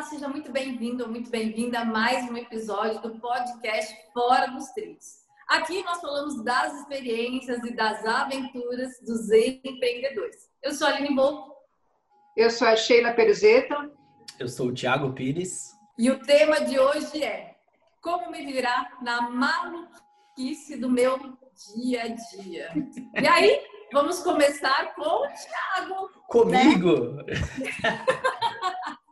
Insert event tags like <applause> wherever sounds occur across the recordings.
Olá, seja muito bem-vindo ou muito bem-vinda a mais um episódio do podcast Fora dos Trilhos. Aqui nós falamos das experiências e das aventuras dos empreendedores. Eu sou a Aline Volpo. Eu sou a Sheila Peruzeta. Eu sou o Thiago Pires. E o tema de hoje é como me virar na maluquice do meu dia a dia. E aí, vamos começar com o Thiago. Comigo? Né? <laughs>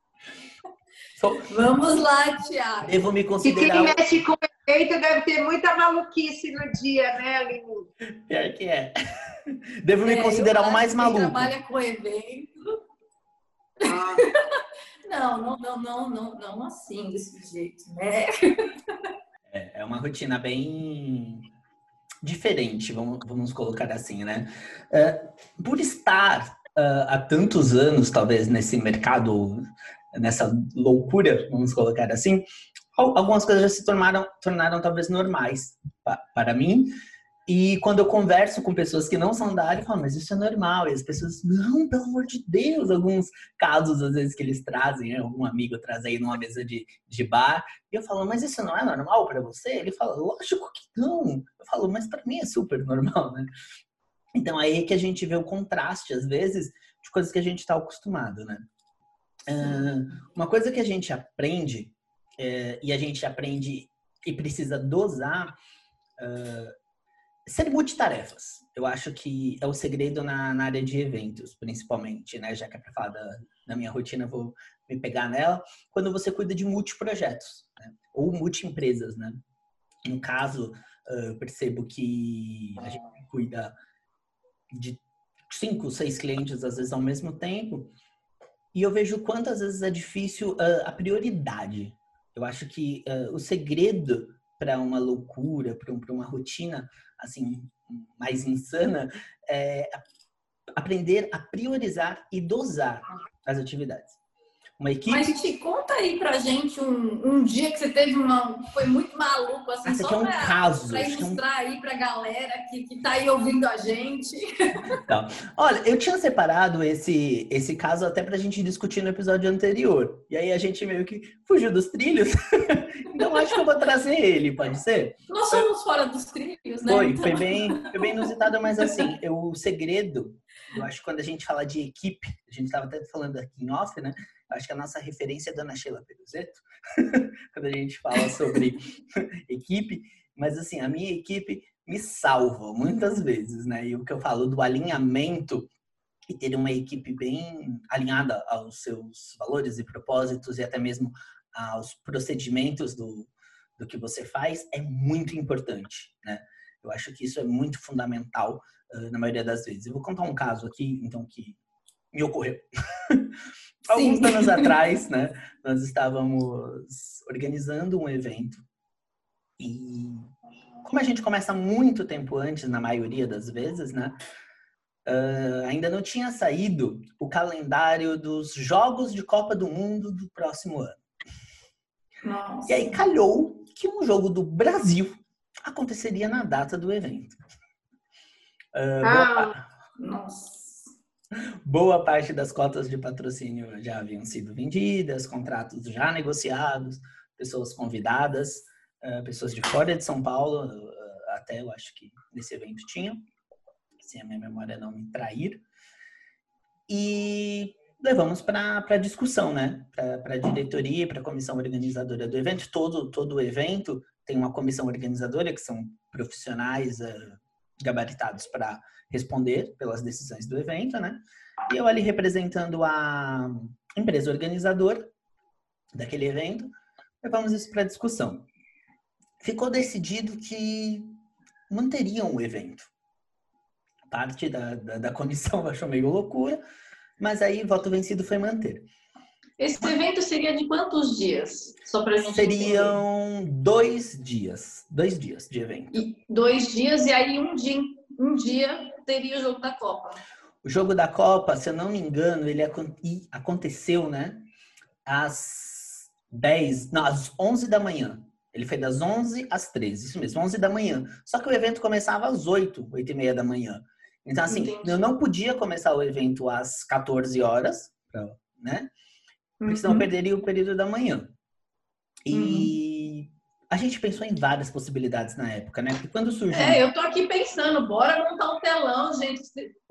Vamos lá, Thiago. Devo me considerar. E quem mexe com evento deve ter muita maluquice no dia, né, Aline? Pior que é. <laughs> Devo me é, considerar o mais maluco. trabalha com evento. Ah. <laughs> não, não, não, não, não, não assim, desse jeito, né? É, é uma rotina bem diferente, vamos, vamos colocar assim, né? Uh, por estar uh, há tantos anos, talvez, nesse mercado nessa loucura, vamos colocar assim, algumas coisas já se tornaram, tornaram talvez normais para mim. E quando eu converso com pessoas que não são da área, eu falo, mas isso é normal. E as pessoas, não, pelo amor de Deus, alguns casos às vezes que eles trazem, né? algum amigo traz aí numa mesa de, de bar, e eu falo, mas isso não é normal para você? Ele fala, lógico que não. Eu falo, mas para mim é super normal, né? Então aí é que a gente vê o contraste, às vezes, de coisas que a gente está acostumado, né? Uma coisa que a gente aprende, é, e a gente aprende e precisa dosar, uh, ser multitarefas. Eu acho que é o segredo na, na, área de eventos, principalmente, né? Já que é para falar da, da, minha rotina, vou me pegar nela. Quando você cuida de multiprojetos, né? ou multi-empresas, né? No caso, uh, percebo que a gente cuida de cinco, seis clientes, às vezes, ao mesmo tempo. E eu vejo quantas vezes é difícil uh, a prioridade. Eu acho que uh, o segredo para uma loucura, para uma rotina assim mais insana, é aprender a priorizar e dosar as atividades. Uma equipe. Mas te conta aí pra gente um, um dia que você teve uma. Foi muito maluco, assim, Esse só é um pra, caso. pra ilustrar é um... aí pra galera que, que tá aí ouvindo a gente. Então, olha, eu tinha separado esse, esse caso até pra gente discutir no episódio anterior. E aí a gente meio que fugiu dos trilhos. <laughs> então acho que eu vou trazer ele, pode ser? Nós somos fora dos trilhos, né? Foi, então... foi, bem, foi bem inusitado, mas assim, eu, o segredo, eu acho que quando a gente fala de equipe, a gente estava até falando aqui em off, né? Acho que a nossa referência é Dona Sheila Peruzeto, <laughs> quando a gente fala sobre <laughs> equipe. Mas, assim, a minha equipe me salva muitas vezes, né? E o que eu falo do alinhamento e ter uma equipe bem alinhada aos seus valores e propósitos e até mesmo aos procedimentos do, do que você faz é muito importante, né? Eu acho que isso é muito fundamental uh, na maioria das vezes. Eu vou contar um caso aqui, então, que me ocorreu. Alguns anos atrás, né, nós estávamos organizando um evento e como a gente começa muito tempo antes, na maioria das vezes, né, uh, ainda não tinha saído o calendário dos Jogos de Copa do Mundo do próximo ano. Nossa. E aí calhou que um jogo do Brasil aconteceria na data do evento. Uh, ah, nossa. Boa parte das cotas de patrocínio já haviam sido vendidas, contratos já negociados, pessoas convidadas, uh, pessoas de fora de São Paulo, uh, até eu acho que nesse evento tinham, se a minha memória não me trair. E levamos para a discussão, né? Para a diretoria, para a comissão organizadora do evento. Todo, todo o evento tem uma comissão organizadora, que são profissionais uh, gabaritados para responder pelas decisões do evento, né? E eu ali representando a empresa organizadora daquele evento, levamos isso para discussão. Ficou decidido que manteriam o evento. Parte da, da, da comissão <laughs> achou meio loucura, mas aí voto vencido foi manter. Esse evento seria de quantos dias? Só para gente Seriam entender. dois dias. Dois dias de evento. E dois dias, e aí um dia, um dia teria o jogo da Copa. O jogo da Copa, se eu não me engano, ele aconteceu, né? Às 10, não, às 11 da manhã. Ele foi das 11 às 13, isso mesmo, 11 da manhã. Só que o evento começava às 8, 8 e meia da manhã. Então, assim, Entendi. eu não podia começar o evento às 14 horas, né? Porque senão uhum. perderia o período da manhã. E uhum. a gente pensou em várias possibilidades na época, né? Porque quando surgiu. É, eu tô aqui pensando, bora montar um telão, gente,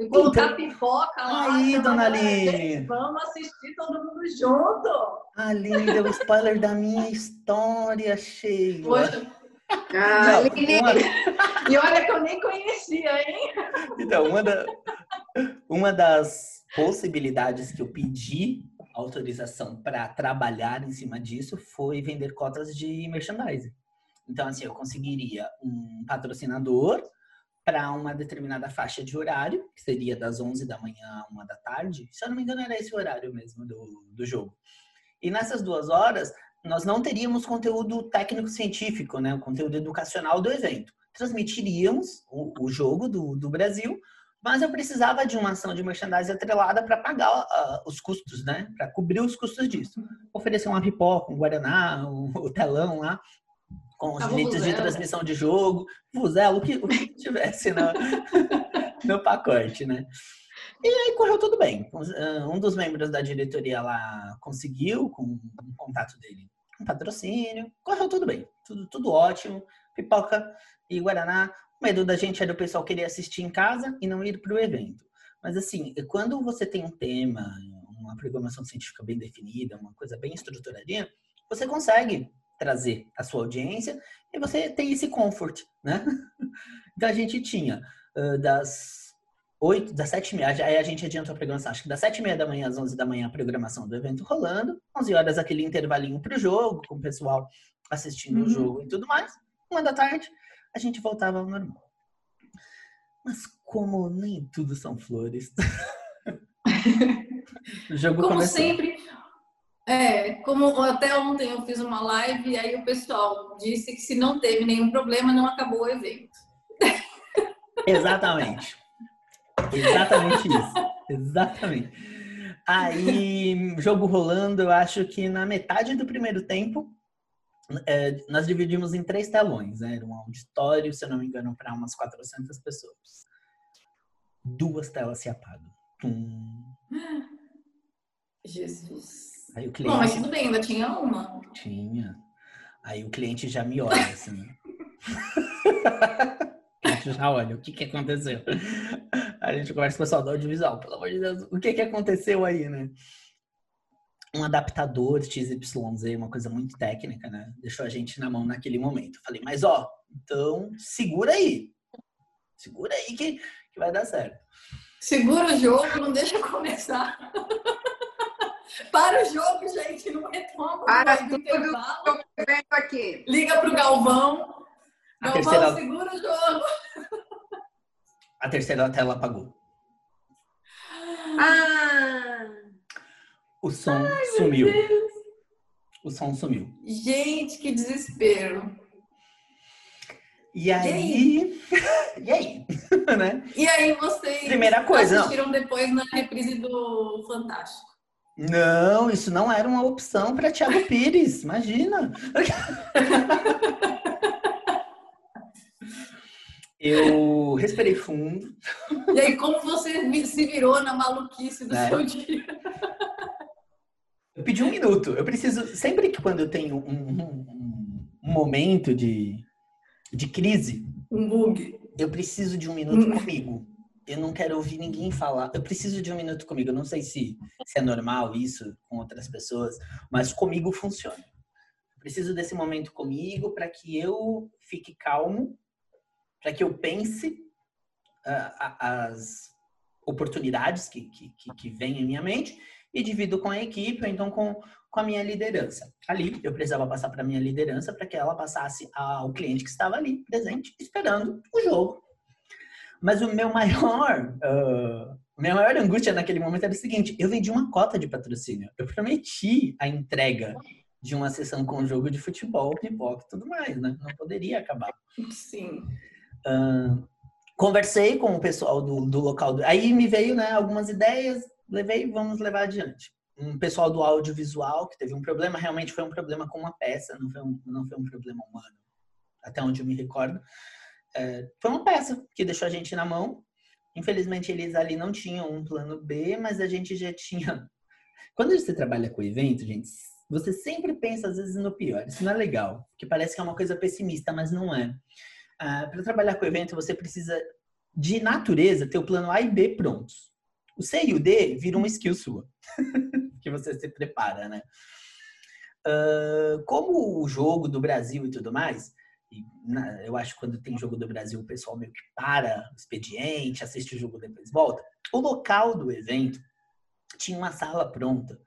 colocar então... pipoca lá. Aí, dona Aline! Vamos assistir todo mundo junto! Aline deu spoiler da minha história, cheia. Poxa. Ah, Não, uma... E olha que eu nem conhecia, hein? Então, uma, da... uma das possibilidades que eu pedi autorização para trabalhar em cima disso foi vender cotas de merchandising. Então, assim, eu conseguiria um patrocinador para uma determinada faixa de horário, que seria das 11 da manhã a 1 da tarde. Se eu não me engano, era esse horário mesmo do, do jogo. E nessas duas horas, nós não teríamos conteúdo técnico-científico, né? o conteúdo educacional do evento. Transmitiríamos o, o jogo do, do Brasil mas eu precisava de uma ação de merchandising atrelada para pagar uh, os custos, né? Para cobrir os custos disso. Oferecer uma pipoca, um guaraná, um, <laughs> o telão lá, com os direitos de transmissão de jogo, vuzela, o que, o que tivesse no, <laughs> no pacote, né? E aí correu tudo bem. Ah, um dos membros da diretoria lá conseguiu, com o contato dele, um patrocínio. Correu tudo bem. Tudo, tudo ótimo. Pipoca e Guaraná. O medo da gente era o pessoal querer assistir em casa e não ir para o evento. Mas assim, quando você tem um tema, uma programação científica bem definida, uma coisa bem estruturadinha, você consegue trazer a sua audiência e você tem esse comfort, né? <laughs> Então a gente tinha das oito, das sete e meia, aí a gente adiantou a programação, acho que das sete e meia da manhã às onze da manhã a programação do evento rolando, onze horas aquele intervalinho para o jogo, com o pessoal assistindo uhum. o jogo e tudo mais, uma da tarde a gente voltava ao normal. Mas como nem tudo são flores. <laughs> o jogo como começou. sempre, é, como até ontem eu fiz uma live e aí o pessoal disse que se não teve nenhum problema, não acabou o evento. Exatamente. Exatamente isso. Exatamente. Aí, jogo rolando, eu acho que na metade do primeiro tempo, é, nós dividimos em três telões, né? Era um auditório, se eu não me engano, para umas 400 pessoas. Duas telas se apagam. Tum. Jesus. Aí o cliente... Bom, mas tudo bem, ainda tinha uma. Tinha. Aí o cliente já me olha assim. <laughs> já olha, o que que aconteceu? A gente conversa com o pessoal do audiovisual, pelo amor de Deus, o que que aconteceu aí, né? Um adaptador XYZ, uma coisa muito técnica, né? Deixou a gente na mão naquele momento. Falei, mas ó, então segura aí. Segura aí que, que vai dar certo. Segura o jogo, não deixa começar. <laughs> Para o jogo, gente, não retoma. Para tudo que aqui. Liga pro Galvão. A Galvão, terceira... segura o jogo. A terceira tela apagou. Ah! O som Ai, sumiu. O som sumiu. Gente, que desespero. E aí? E aí? <laughs> <laughs> né? E aí vocês Primeira coisa, assistiram não. depois na reprise do Fantástico? Não, isso não era uma opção para Thiago Pires, <laughs> imagina. Eu respirei fundo. E aí, como você se virou na maluquice do é. seu dia? Eu pedi um minuto. Eu preciso, sempre que quando eu tenho um, um, um momento de, de crise, um bug, eu preciso de um minuto hum. comigo. Eu não quero ouvir ninguém falar. Eu preciso de um minuto comigo. Eu não sei se, se é normal isso com outras pessoas, mas comigo funciona. Eu preciso desse momento comigo para que eu fique calmo, para que eu pense uh, as oportunidades que, que, que vêm em minha mente e divido com a equipe, ou então com, com a minha liderança. Ali, eu precisava passar para a minha liderança para que ela passasse ao cliente que estava ali, presente, esperando o jogo. Mas o meu <laughs> maior, uh, minha maior angústia naquele momento era o seguinte: eu vendi uma cota de patrocínio. Eu prometi a entrega de uma sessão com jogo de futebol, pipoca e tudo mais, né? Não poderia acabar. Sim. Uh, conversei com o pessoal do, do local. Do... Aí me veio né, algumas ideias, levei, vamos levar adiante. Um pessoal do audiovisual que teve um problema, realmente foi um problema com uma peça, não foi um, não foi um problema humano, até onde eu me recordo. É, foi uma peça que deixou a gente na mão. Infelizmente, eles ali não tinham um plano B, mas a gente já tinha Quando você trabalha com evento, gente, você sempre pensa às vezes no pior. Isso não é legal, porque parece que é uma coisa pessimista, mas não é. Ah, Para trabalhar com evento, você precisa, de natureza, ter o plano A e B prontos. O C e o D viram uma skill sua, <laughs> que você se prepara, né? Uh, como o jogo do Brasil e tudo mais, e, na, eu acho que quando tem jogo do Brasil, o pessoal meio que para o expediente, assiste o jogo depois volta. O local do evento tinha uma sala pronta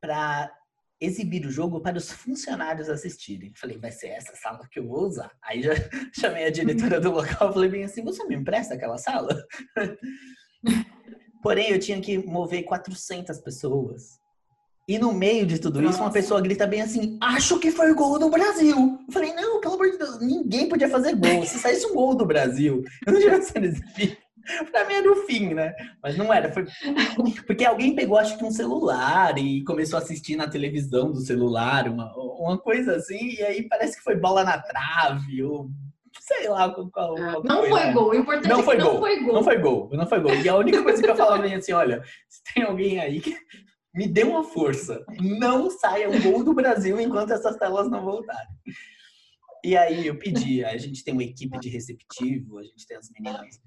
para exibir o jogo para os funcionários assistirem. Falei, vai ser essa sala que eu vou usar. Aí já <laughs> chamei a diretora do local falei bem assim, você me empresta aquela sala? <laughs> Porém, eu tinha que mover 400 pessoas. E no meio de tudo isso, uma pessoa grita bem assim: Acho que foi gol do Brasil. Eu falei: Não, pelo amor de Deus, ninguém podia fazer gol. Se saísse um gol do Brasil, eu não tinha sendo exibido. <laughs> Pra mim era o fim, né? Mas não era. Foi... <laughs> Porque alguém pegou, acho que um celular e começou a assistir na televisão do celular, uma, uma coisa assim, e aí parece que foi bola na trave, ou sei lá qual, qual Não foi, foi né? gol. O importante não é foi, gol. não foi gol. Não foi gol. Não foi gol. E a única coisa que eu falava <laughs> é assim: olha, se tem alguém aí que me dê uma força. Não saia o gol do Brasil enquanto essas telas não voltarem. E aí eu pedi, a gente tem uma equipe de receptivo, a gente tem as meninas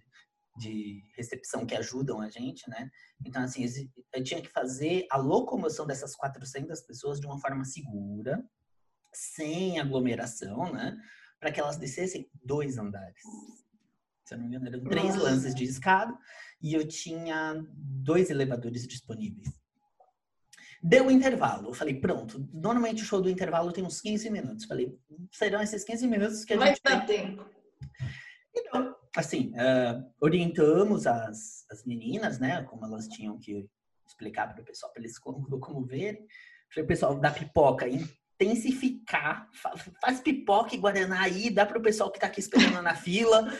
de recepção que ajudam a gente, né? Então, assim, eu tinha que fazer a locomoção dessas 400 pessoas de uma forma segura, sem aglomeração, né? Para que elas descessem dois andares. Se eu não me engano, eram três lances de escada e eu tinha dois elevadores disponíveis. Deu o intervalo. Eu falei, pronto. Normalmente o show do intervalo tem uns 15 minutos. Falei, serão esses 15 minutos que a Vai gente. Vai dar tempo. Então, assim, uh, orientamos as, as meninas, né? Como elas tinham que explicar para o pessoal, para eles como, como verem. Falei, pessoal, da pipoca, intensificar. Faz pipoca e guaraná aí, dá para o pessoal que está aqui esperando na fila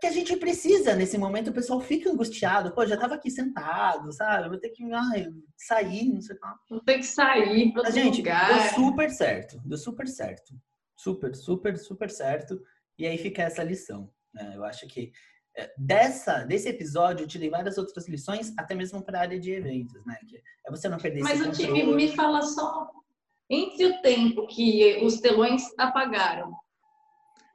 que a gente precisa. Nesse momento o pessoal fica angustiado. Pô, já tava aqui sentado, sabe? Vou ter que ai, sair, não sei o que. Vou ter que sair para gente, lugar. Deu super certo. Deu super certo. Super, super, super certo. E aí fica essa lição. Né? Eu acho que é, dessa, desse episódio eu tirei várias outras lições, até mesmo para a área de eventos, né? Que é você não perder Mas esse o time me fala só entre o tempo que os telões apagaram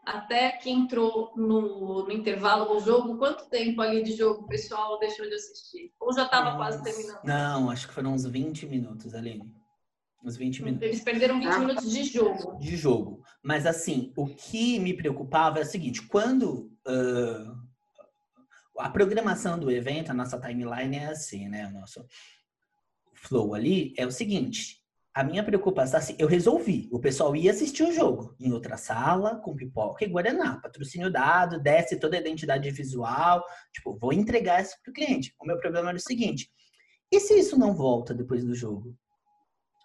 até que entrou no, no, intervalo do jogo, quanto tempo ali de jogo o pessoal deixou de assistir? Ou já estava quase terminando? Não, acho que foram uns 20 minutos, Aline. Uns 20 minutos. Eles perderam 20 ah. minutos de jogo. De jogo. Mas assim, o que me preocupava é o seguinte, quando uh, a programação do evento, a nossa timeline é assim, né? O nosso flow ali é o seguinte a minha preocupação, assim, eu resolvi. O pessoal ia assistir o jogo em outra sala, com pipoca e guaraná. Patrocínio dado, desce toda a identidade visual. Tipo, vou entregar isso pro cliente. O meu problema era o seguinte: e se isso não volta depois do jogo?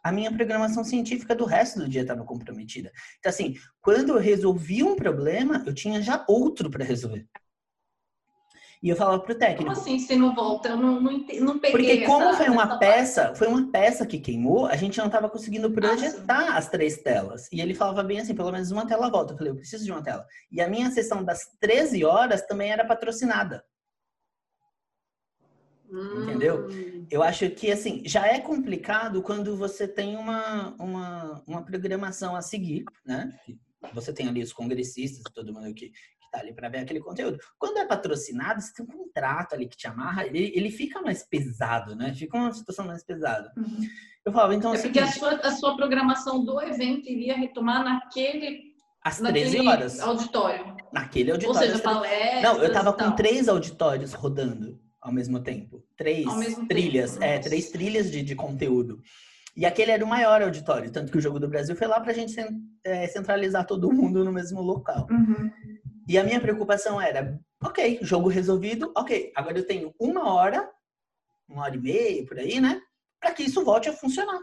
A minha programação científica do resto do dia estava comprometida. Então, assim, quando eu resolvi um problema, eu tinha já outro para resolver. E eu falava pro técnico. Como assim, se não volta? Eu não, não, não peguei Porque como essa, foi uma peça, parte. foi uma peça que queimou, a gente não estava conseguindo projetar ah, as três telas. E ele falava bem assim, pelo menos uma tela volta. Eu falei, eu preciso de uma tela. E a minha sessão das 13 horas também era patrocinada. Hum. Entendeu? Eu acho que, assim, já é complicado quando você tem uma, uma, uma programação a seguir, né? Você tem ali os congressistas, todo mundo que, tá ali para ver aquele conteúdo. Quando é patrocinado, você tem um contrato ali que te amarra, ele, ele fica mais pesado, né? Fica uma situação mais pesada. Uhum. Eu falava, então. É, é porque a sua, a sua programação do evento iria retomar naquele. Às 13 horas. Auditório. Naquele auditório. Ou seja, palestras. Não, eu tava com três auditórios rodando ao mesmo tempo. Três mesmo trilhas. Tempo, é, três trilhas de, de conteúdo. E aquele era o maior auditório, tanto que o Jogo do Brasil foi lá para a gente é, centralizar todo mundo no mesmo local. Uhum. E a minha preocupação era, ok, jogo resolvido, ok, agora eu tenho uma hora, uma hora e meia, por aí, né? Para que isso volte a funcionar.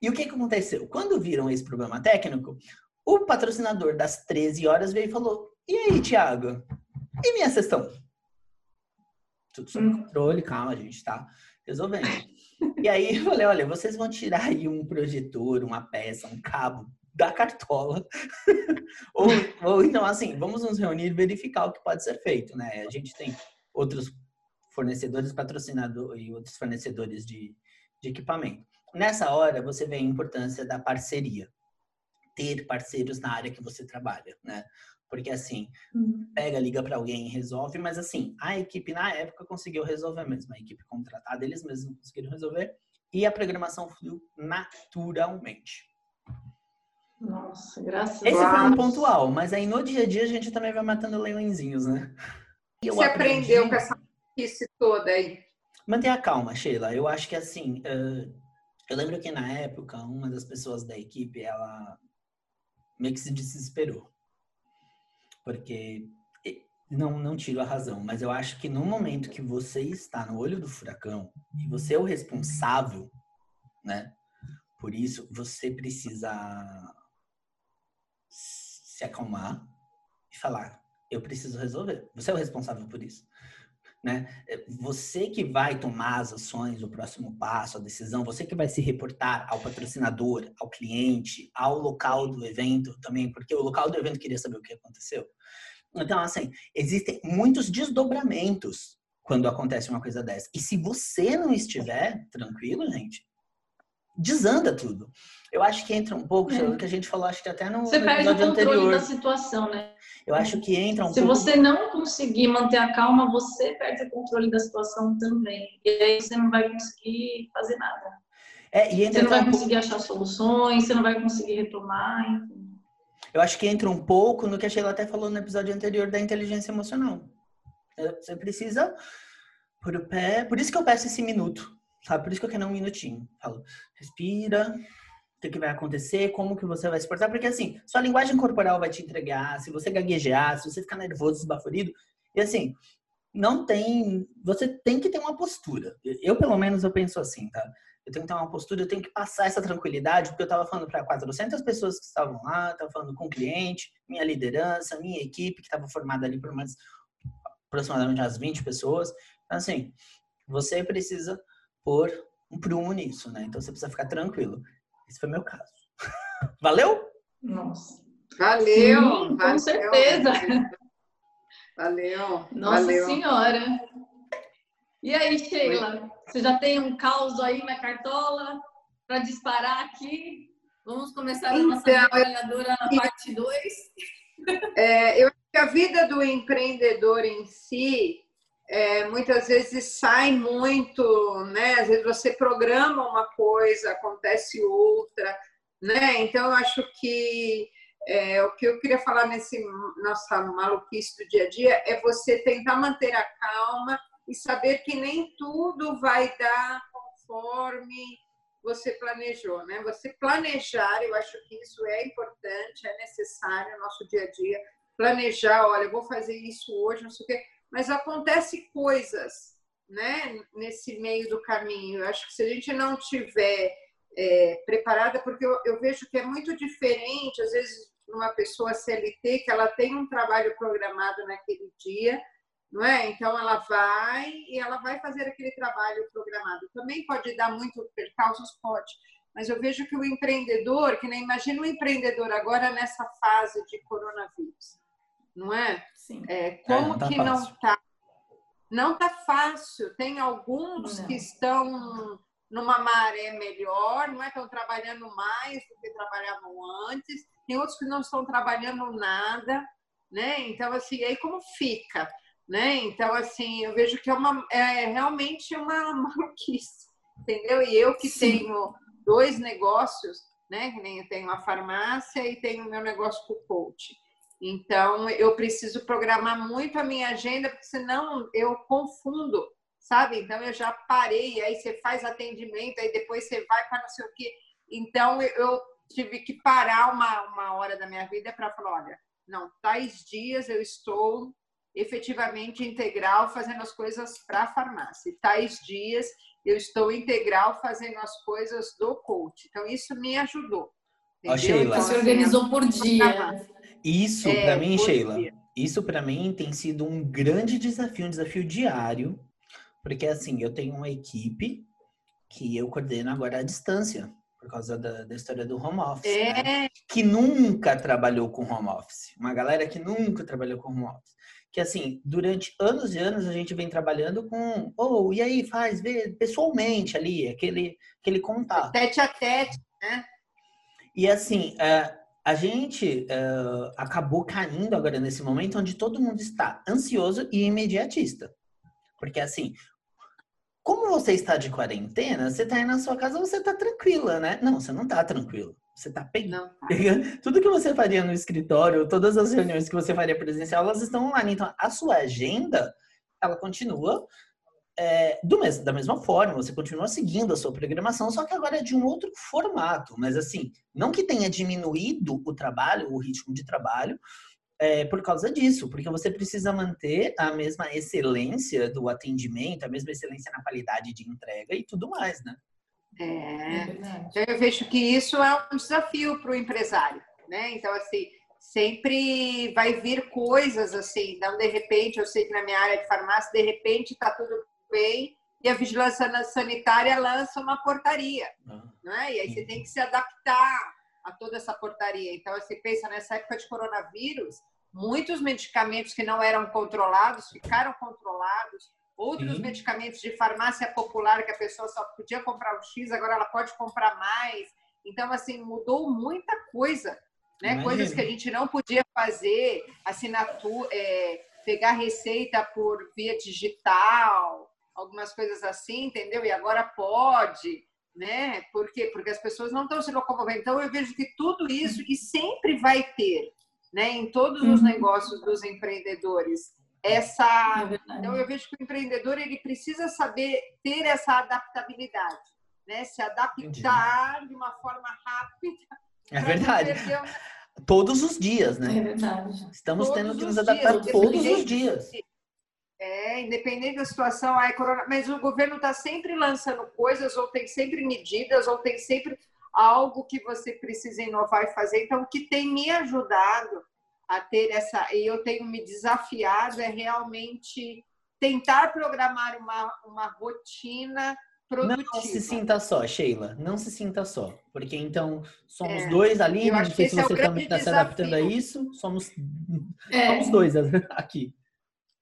E o que, que aconteceu? Quando viram esse problema técnico, o patrocinador das 13 horas veio e falou: E aí, Thiago? E minha sessão? Tudo sob hum. controle, calma, a gente tá resolvendo. e aí eu falei: Olha, vocês vão tirar aí um projetor, uma peça, um cabo da cartola. <laughs> ou, ou então, assim, vamos nos reunir e verificar o que pode ser feito, né? A gente tem outros fornecedores, patrocinadores e outros fornecedores de, de equipamento. nessa hora você vê a importância da parceria. Ter parceiros na área que você trabalha, né? Porque assim, uhum. pega, liga para alguém e resolve, mas assim, a equipe na época conseguiu resolver mesmo, a equipe contratada, eles mesmos conseguiram resolver e a programação fluiu naturalmente. Nossa, graças a Deus. Esse foi um pontual, mas aí no dia a dia a gente também vai matando leõezinhos, né? Você aprendi... aprendeu com essa isso toda aí? Mantenha calma, Sheila. Eu acho que assim, uh, eu lembro que na época uma das pessoas da equipe, ela meio que se desesperou porque não, não tiro a razão, mas eu acho que no momento que você está no olho do furacão e você é o responsável, né? Por isso, você precisa se acalmar e falar: eu preciso resolver. Você é o responsável por isso. Né? Você que vai tomar as ações, o próximo passo, a decisão, você que vai se reportar ao patrocinador, ao cliente, ao local do evento também, porque o local do evento queria saber o que aconteceu. Então, assim, existem muitos desdobramentos quando acontece uma coisa dessa. E se você não estiver tranquilo, gente, desanda tudo. Eu acho que entra um pouco, é. que a gente falou, acho que até no, você no episódio perde o controle anterior. da situação, né? Eu acho que entra um Se pouco... você não conseguir manter a calma, você perde o controle da situação também. E aí você não vai conseguir fazer nada. É, e entra você não vai conseguir achar soluções, você não vai conseguir retomar, enfim. Eu acho que entra um pouco no que a Sheila até falou no episódio anterior da inteligência emocional. Você precisa por o pé. Por isso que eu peço esse minuto, sabe? Por isso que eu quero um minutinho. Falo, respira, o que vai acontecer, como que você vai se portar, porque assim, sua linguagem corporal vai te entregar, se você gaguejar, se você ficar nervoso, esbaforido, e assim, não tem, você tem que ter uma postura. Eu, pelo menos, eu penso assim, tá? Eu tenho que ter uma postura, eu tenho que passar essa tranquilidade, porque eu estava falando para 400 pessoas que estavam lá, estava falando com o cliente, minha liderança, minha equipe, que estava formada ali por mais aproximadamente umas 20 pessoas. Então, assim, você precisa pôr um prumo nisso, né? Então, você precisa ficar tranquilo. Esse foi meu caso. <laughs> Valeu? Nossa. Valeu. Sim, valeu. Com certeza. Valeu. Nossa valeu. Senhora. E aí, Sheila? Você já tem um caos aí na cartola para disparar aqui? Vamos começar então, a nossa trabalhadora na parte 2. É, eu acho que a vida do empreendedor em si é, muitas vezes sai muito, né? Às vezes você programa uma coisa, acontece outra, né? Então eu acho que é, o que eu queria falar nesse nossa maluquice do dia a dia é você tentar manter a calma e saber que nem tudo vai dar conforme você planejou, né? Você planejar, eu acho que isso é importante, é necessário no nosso dia a dia. Planejar, olha, eu vou fazer isso hoje, não sei o quê mas acontece coisas né, nesse meio do caminho. Eu acho que se a gente não tiver é, preparada, porque eu, eu, vejo que é muito diferente, às vezes, uma pessoa CLT, que ela tem um trabalho programado naquele dia, não é? Então, ela vai e ela vai fazer aquele trabalho programado. Também pode dar muito percalços, pode. Mas eu vejo que o empreendedor, que nem imagina o empreendedor agora nessa fase de coronavírus não é? Sim. É, como é, não tá que fácil. não está? Não está fácil. Tem alguns não. que estão numa maré melhor, não é? Estão trabalhando mais do que trabalhavam antes. Tem outros que não estão trabalhando nada, né? Então, assim, aí como fica? Né? Então, assim, eu vejo que é, uma, é realmente uma <laughs> maluquice, entendeu? E eu que Sim. tenho dois negócios, né? Que nem eu tenho a farmácia e tenho o meu negócio com o coach. Então, eu preciso programar muito a minha agenda, porque senão eu confundo, sabe? Então, eu já parei, aí você faz atendimento, aí depois você vai para não sei o quê. Então, eu tive que parar uma, uma hora da minha vida para falar: olha, não, tais dias eu estou efetivamente integral fazendo as coisas para a farmácia, e tais dias eu estou integral fazendo as coisas do coach. Então, isso me ajudou. Sheila. Então, Você organizou por dia. Isso, é, para mim, Sheila, dia. isso para mim tem sido um grande desafio, um desafio diário, porque assim, eu tenho uma equipe que eu coordeno agora à distância, por causa da, da história do home office, É, né? que nunca trabalhou com home office. Uma galera que nunca trabalhou com home office. Que assim, durante anos e anos a gente vem trabalhando com, oh, e aí, faz, vê, pessoalmente ali, aquele, aquele contato. tete a tete. E assim, é, a gente é, acabou caindo agora nesse momento onde todo mundo está ansioso e imediatista. Porque assim, como você está de quarentena, você está aí na sua casa, você está tranquila, né? Não, você não está tranquilo. Você está pegando. Tá. Tudo que você faria no escritório, todas as reuniões que você faria presencial, elas estão online. Então, a sua agenda, ela continua é, do mes da mesma forma, você continua seguindo a sua programação, só que agora é de um outro formato. Mas, assim, não que tenha diminuído o trabalho, o ritmo de trabalho, é, por causa disso, porque você precisa manter a mesma excelência do atendimento, a mesma excelência na qualidade de entrega e tudo mais, né? É. Então, eu vejo que isso é um desafio para o empresário, né? Então, assim, sempre vai vir coisas assim, então, de repente, eu sei que na minha área de farmácia, de repente, está tudo e a vigilância sanitária lança uma portaria, Ah, né? E aí você tem que se adaptar a toda essa portaria. Então, você pensa nessa época de coronavírus, muitos medicamentos que não eram controlados ficaram controlados, outros Sim. medicamentos de farmácia popular que a pessoa só podia comprar um X, agora ela pode comprar mais. Então, assim, mudou muita coisa, né? Imagino. Coisas que a gente não podia fazer, assinatura, é, pegar receita por via digital, algumas coisas assim, entendeu? E agora pode, né? Por quê? Porque as pessoas não estão se locomovendo. Então, eu vejo que tudo isso, e sempre vai ter, né? Em todos os Uhum. negócios dos empreendedores, essa É então eu vejo que o empreendedor ele precisa saber ter essa adaptabilidade, né? Se adaptar de uma forma rápida. É verdade. Todos os dias, né? É verdade. Estamos Todos tendo que os nos adaptar dias, todos os dias. É, independente da situação, ai, corona... mas o governo está sempre lançando coisas, ou tem sempre medidas, ou tem sempre algo que você precisa inovar e fazer. Então, o que tem me ajudado a ter essa, e eu tenho me desafiado, é realmente tentar programar uma, uma rotina produtiva. Não se sinta só, Sheila. Não se sinta só. Porque então somos É, dois ali. Não acho sei que se é você está se desafio. adaptando a isso. Somos, É, somos dois <laughs> aqui.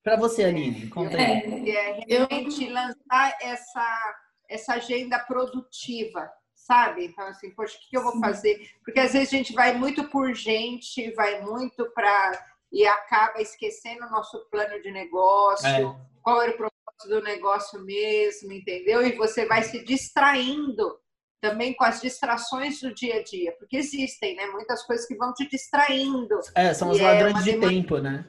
Para você, Aline, conta aí. é, é Eu- realmente lançar essa, essa agenda produtiva, sabe? Então, assim, poxa, o que eu vou Sim. fazer? Porque às vezes a gente vai muito por gente, vai muito para. e acaba esquecendo o nosso plano de negócio, É. qual era o propósito do negócio mesmo, entendeu? E você vai se distraindo também com as distrações do dia a dia, porque existem, né? Muitas coisas que vão te distraindo. É, são os é ladrões de tempo, né?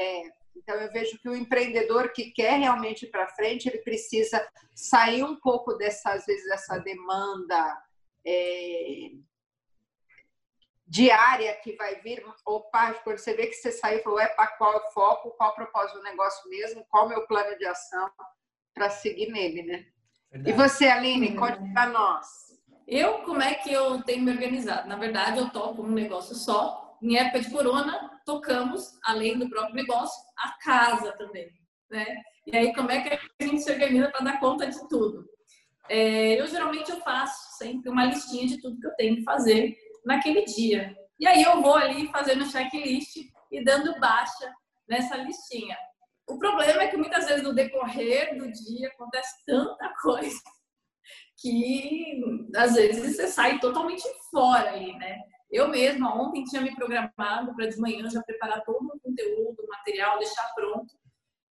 É, então eu vejo que o empreendedor que quer realmente ir para frente, ele precisa sair um pouco dessa, às vezes, dessa demanda é, diária que vai vir. Opa, quando você vê que você saiu, falou, é para qual o foco, qual o propósito do negócio mesmo, qual o meu plano de ação para seguir nele, né? E Verdade. você, Aline, Hum. conte para nós. Eu, como é que eu tenho me organizado? Na verdade, eu toco um negócio só. Em época de corona, tocamos, além do próprio negócio, a casa também, né? E aí, como é que a gente se organiza para dar conta de tudo? É, eu, geralmente, eu faço sempre uma listinha de tudo que eu tenho que fazer naquele dia. E aí, eu vou ali fazendo checklist e dando baixa nessa listinha. O problema é que, muitas vezes, no decorrer do dia, acontece tanta <laughs> coisa que às vezes você sai totalmente fora ali, né? Eu mesma ontem tinha me programado para de manhã já preparar todo o conteúdo, o material, deixar pronto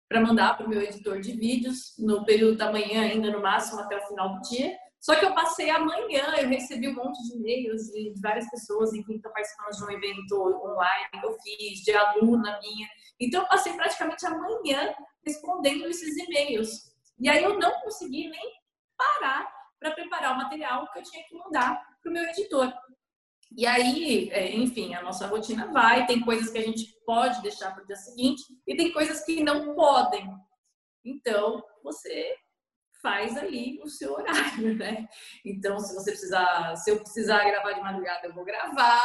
para mandar para o meu editor de vídeos no período da manhã, ainda no máximo até o final do dia. Só que eu passei amanhã, eu recebi um monte de e-mails de várias pessoas, enfim, que estão participando de um evento online que eu fiz, de aluna minha. Então, eu passei praticamente amanhã respondendo esses e-mails. E aí eu não consegui nem parar para preparar o material que eu tinha que mandar para o meu editor. E aí, é, enfim, a nossa rotina vai, tem coisas que a gente pode deixar para o dia seguinte e tem coisas que não podem. Então, você faz ali o seu horário, <laughs> né? Então, se você precisar, se eu precisar gravar de madrugada, eu vou gravar,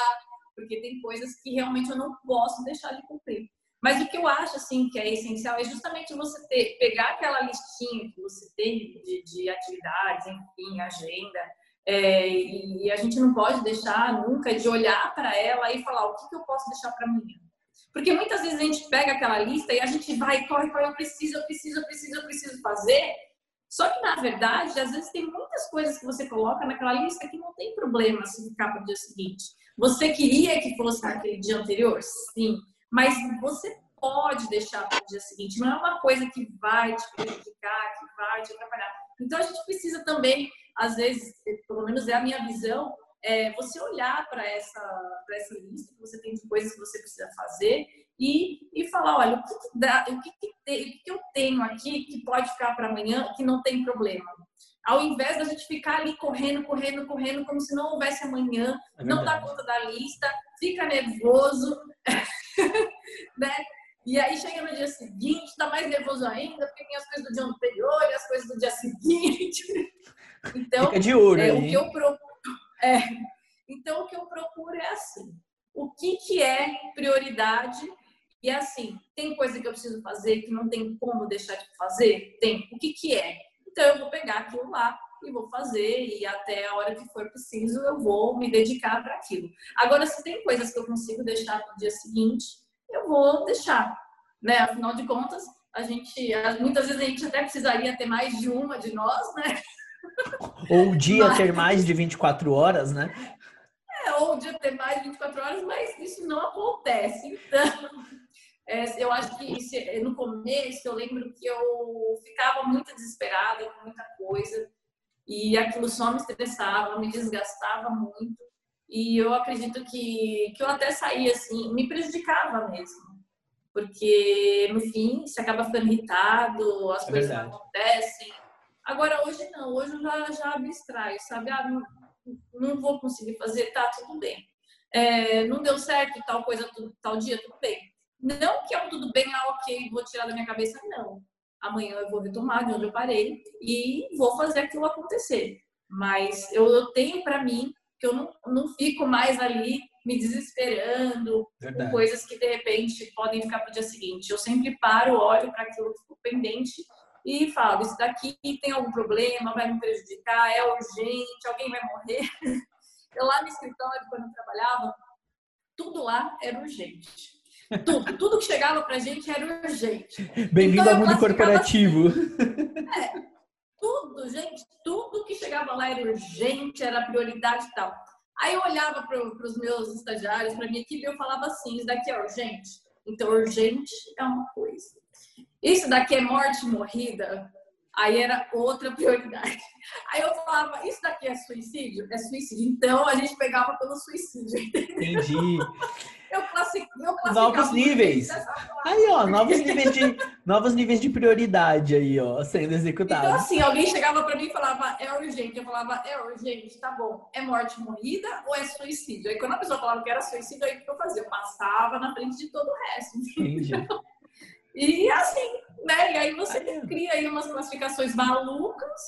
porque tem coisas que realmente eu não posso deixar de cumprir. Mas o que eu acho assim que é essencial é justamente você ter, pegar aquela listinha que você tem de, de atividades, enfim, agenda, É, e a gente não pode deixar nunca de olhar para ela e falar o que, que eu posso deixar para amanhã. Porque muitas vezes a gente pega aquela lista e a gente vai, corre, corre, eu preciso, eu preciso, eu preciso, eu preciso fazer. Só que, na verdade, às vezes tem muitas coisas que você coloca naquela lista que não tem problema se ficar para o dia seguinte. Você queria que fosse naquele dia anterior? Sim. Mas você pode deixar para o dia seguinte. Não é uma coisa que vai te prejudicar, que vai te atrapalhar. Então, a gente precisa também, às vezes, pelo menos é a minha visão, é você olhar para essa, essa lista que você tem de coisas que você precisa fazer e, e falar, olha, o que, que dá, o que, que, tem, o que eu tenho aqui que pode ficar para amanhã que não tem problema. Ao invés da gente ficar ali correndo, correndo, correndo, como se não houvesse amanhã, é não dá conta da lista, fica nervoso, <laughs> né? E aí chega no dia seguinte, tá mais nervoso ainda, porque tem as coisas do dia anterior e as coisas do dia seguinte. <laughs> Então, Fica de olho, é, o que eu procuro, é, então o que eu procuro é assim, o que que é prioridade e assim, tem coisa que eu preciso fazer que não tem como deixar de fazer? Tem. O que que é? Então eu vou pegar aquilo lá e vou fazer e até a hora que for preciso eu vou me dedicar para aquilo. Agora se tem coisas que eu consigo deixar no dia seguinte, eu vou deixar, né? Afinal de contas, a gente muitas vezes a gente até precisaria ter mais de uma de nós, né? <laughs> Ou o dia mas... ter mais de 24 horas, né? É, ou o dia ter mais de 24 horas, mas isso não acontece. Então, <laughs> é, eu acho que isso, no começo eu lembro que eu ficava muito desesperada com muita coisa e aquilo só me estressava, me desgastava muito. E eu acredito que, que eu até saía assim, me prejudicava mesmo. Porque, no fim, você acaba ficando irritado, as é coisas verdade. não acontecem. Agora, hoje não, hoje eu já, já abstraio, sabe? Ah, não, não vou conseguir fazer, tá, tudo bem. É, não deu certo tal coisa, tal dia, tudo bem. Não que é um tudo bem, ah, ok, vou tirar da minha cabeça, não. Amanhã eu vou retomar de onde eu parei e vou fazer aquilo acontecer. Mas eu, eu tenho para mim que eu não, não fico mais ali me desesperando Verdade. com coisas que de repente podem ficar para o dia seguinte. Eu sempre paro, olho para aquilo que ficou pendente e falo: Isso daqui tem algum problema, vai me prejudicar, é urgente, alguém vai morrer. <laughs> Eu lá no escritório, quando eu trabalhava, tudo lá era urgente. Tudo, tudo que chegava pra gente era urgente. Bem-vindo então, ao mundo corporativo. Assim, <laughs> é, tudo, gente, tudo que chegava lá era urgente, era prioridade e tal. Aí eu olhava para os meus estagiários, para minha equipe, e eu falava assim: isso daqui é urgente? Então, urgente é uma coisa. Isso daqui é morte morrida? Aí era outra prioridade. <laughs> Aí eu falava, isso daqui é suicídio? É suicídio. Então a gente pegava pelo suicídio. <laughs> Entendi. Eu classificava. Novos níveis. Aí, ó, novos níveis, de, novos níveis de prioridade aí, ó, sendo executados. Então, assim, alguém chegava para mim e falava, é urgente. Eu falava, é urgente, tá bom. É morte morrida ou é suicídio? Aí quando a pessoa falava que era suicídio, aí o que eu fazia? Eu passava na frente de todo o resto. Entendi. <laughs> E assim, né? E aí você cria aí umas classificações malucas,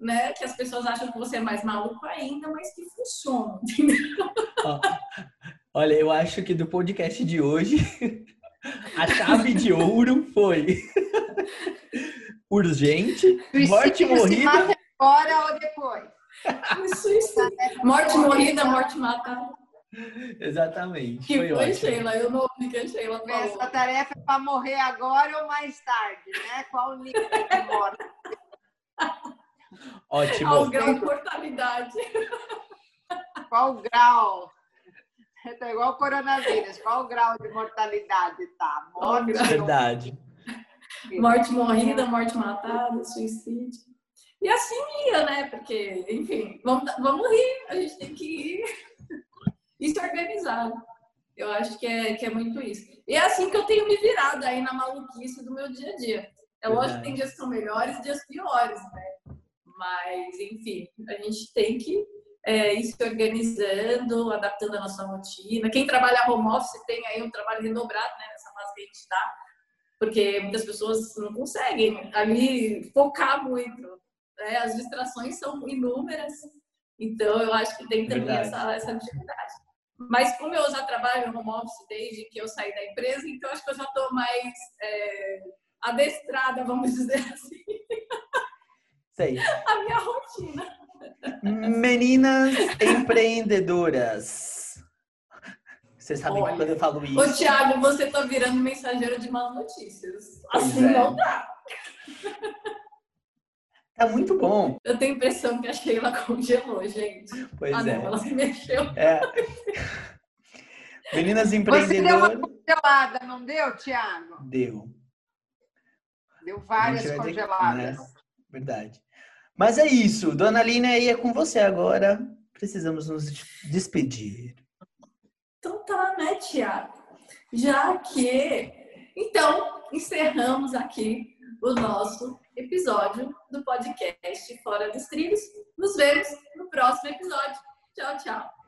né? Que as pessoas acham que você é mais maluco ainda, mas que funcionam, <laughs> entendeu? Olha, eu acho que do podcast de hoje, <laughs> a chave de ouro foi urgente, morte morrida. Agora ou depois? Morte morrida, morte matada. Exatamente. Que foi, foi Sheila, eu não ouvi que a Sheila falou. Essa tarefa é para morrer agora ou mais tarde, né? Qual o nível de morte? Ótimo. Qual o grau de mortalidade? Qual o grau? É igual o coronavírus. Qual o grau de mortalidade? Tá, morte. Verdade. Morte morrida, morte matada, suicídio. E assim ia, né? Porque, enfim, vamos, vamos rir, a gente tem que ir <laughs> e se organizar. Eu acho que é, que é muito isso. E é assim que eu tenho me virado aí na maluquice do meu dia a dia. É lógico que tem dias que são melhores e dias piores, né? Mas, enfim, a gente tem que é, ir se organizando, adaptando a nossa rotina. Quem trabalha home office tem aí um trabalho redobrado, né? Nessa fase que a gente está. Porque muitas pessoas não conseguem ali focar muito. Né? As distrações são inúmeras. Então, eu acho que tem também essa, essa dificuldade. Mas como eu já trabalho home office desde que eu saí da empresa, então acho que eu já estou mais é, adestrada, vamos dizer assim. Sei. <laughs> A minha rotina. Meninas empreendedoras. Você sabe Olha, quando eu falo isso. Ô, Thiago, você tá virando mensageiro de más notícias. Assim é. não dá. Tá muito bom. Eu tenho a impressão que a Sheila congelou, gente. Pois ah, é. não, ela se mexeu. É. Meninas Você deu uma empreendedoras. congelada, não deu, Tiago? Deu. Deu várias vai ter congeladas. né? Verdade. Mas é isso. Dona Aline, aí é com você agora. Precisamos nos despedir. Então tá, né, Tiago? Já que. Então, encerramos aqui o nosso episódio do podcast Fora dos Trilhos. Nos vemos no próximo episódio. Tchau, tchau.